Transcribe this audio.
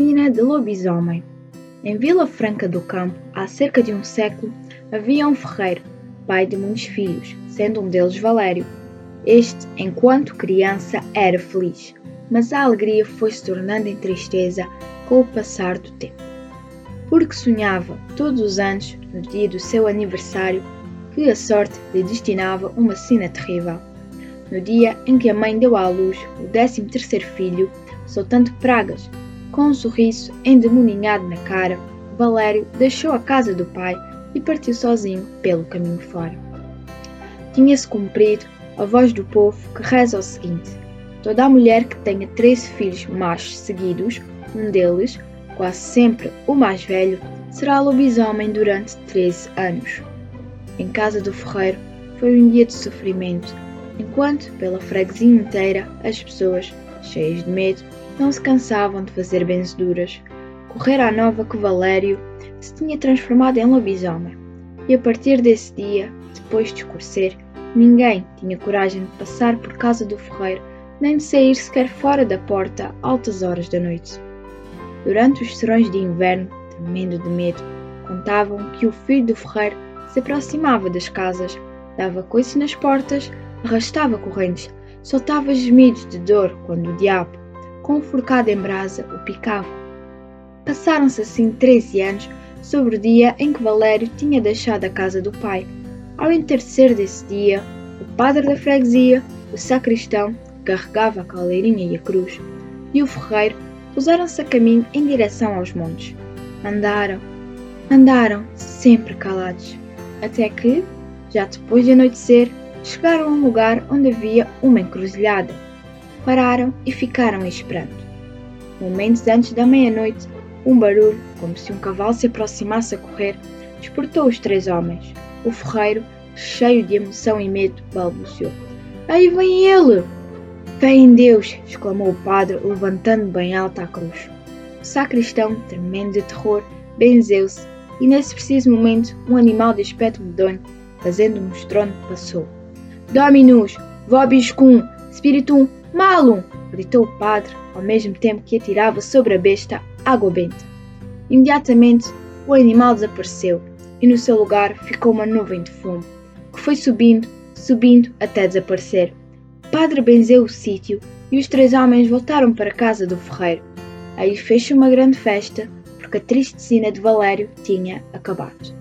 Sina de lobisomem. Em Vila Franca do Campo, há cerca de um século, havia um ferreiro, pai de muitos filhos, sendo um deles Valério. Este, enquanto criança, era feliz, mas a alegria foi se tornando em tristeza com o passar do tempo. Porque sonhava todos os anos, no dia do seu aniversário, que a sorte lhe destinava uma sina terrível. No dia em que a mãe deu à luz o décimo terceiro filho, soltando pragas, com um sorriso endemoninhado na cara, Valério deixou a casa do pai e partiu sozinho pelo caminho fora. Tinha-se cumprido a voz do povo que reza o seguinte: Toda a mulher que tenha treze filhos machos seguidos, um deles, quase sempre o mais velho, será lobisomem durante treze anos. Em casa do ferreiro foi um dia de sofrimento, enquanto pela freguesia inteira as pessoas, cheias de medo, não se cansavam de fazer benzeduras. Correra a nova que Valério se tinha transformado em lobisomem, e a partir desse dia, depois de escurecer, ninguém tinha coragem de passar por casa do ferreiro, nem de sair sequer fora da porta altas horas da noite. Durante os serões de inverno, tremendo de medo, contavam que o filho do ferreiro se aproximava das casas, dava coice nas portas, arrastava correntes, soltava gemidos de dor quando o diabo, com o forcado em brasa, o picava. Passaram-se assim treze anos sobre o dia em que Valério tinha deixado a casa do pai. Ao entardecer desse dia, o padre da freguesia, o sacristão, carregava a caleirinha e a cruz, e o ferreiro puseram-se a caminho em direção aos montes. Andaram, andaram, sempre calados até que, já depois de anoitecer, chegaram a um lugar onde havia uma encruzilhada. Pararam e ficaram esperando. Momentos antes da meia-noite, um barulho, como se um cavalo se aproximasse a correr, despertou os três homens. O ferreiro, cheio de emoção e medo, balbuciou: Aí vem ele! Fé em Deus! exclamou o padre, levantando bem alta a cruz. O sacristão, tremendo de terror, benzeu-se e nesse preciso momento um animal de aspecto medonho, fazendo um estrondo, passou. Dominus, vobiscum, spiritum malum, gritou o padre, ao mesmo tempo que atirava sobre a besta água benta. Imediatamente o animal desapareceu e no seu lugar ficou uma nuvem de fumo, que foi subindo, subindo até desaparecer. O padre benzeu o sítio e os três homens voltaram para a casa do ferreiro. Aí fez uma grande festa porque a triste sina de Valério tinha acabado.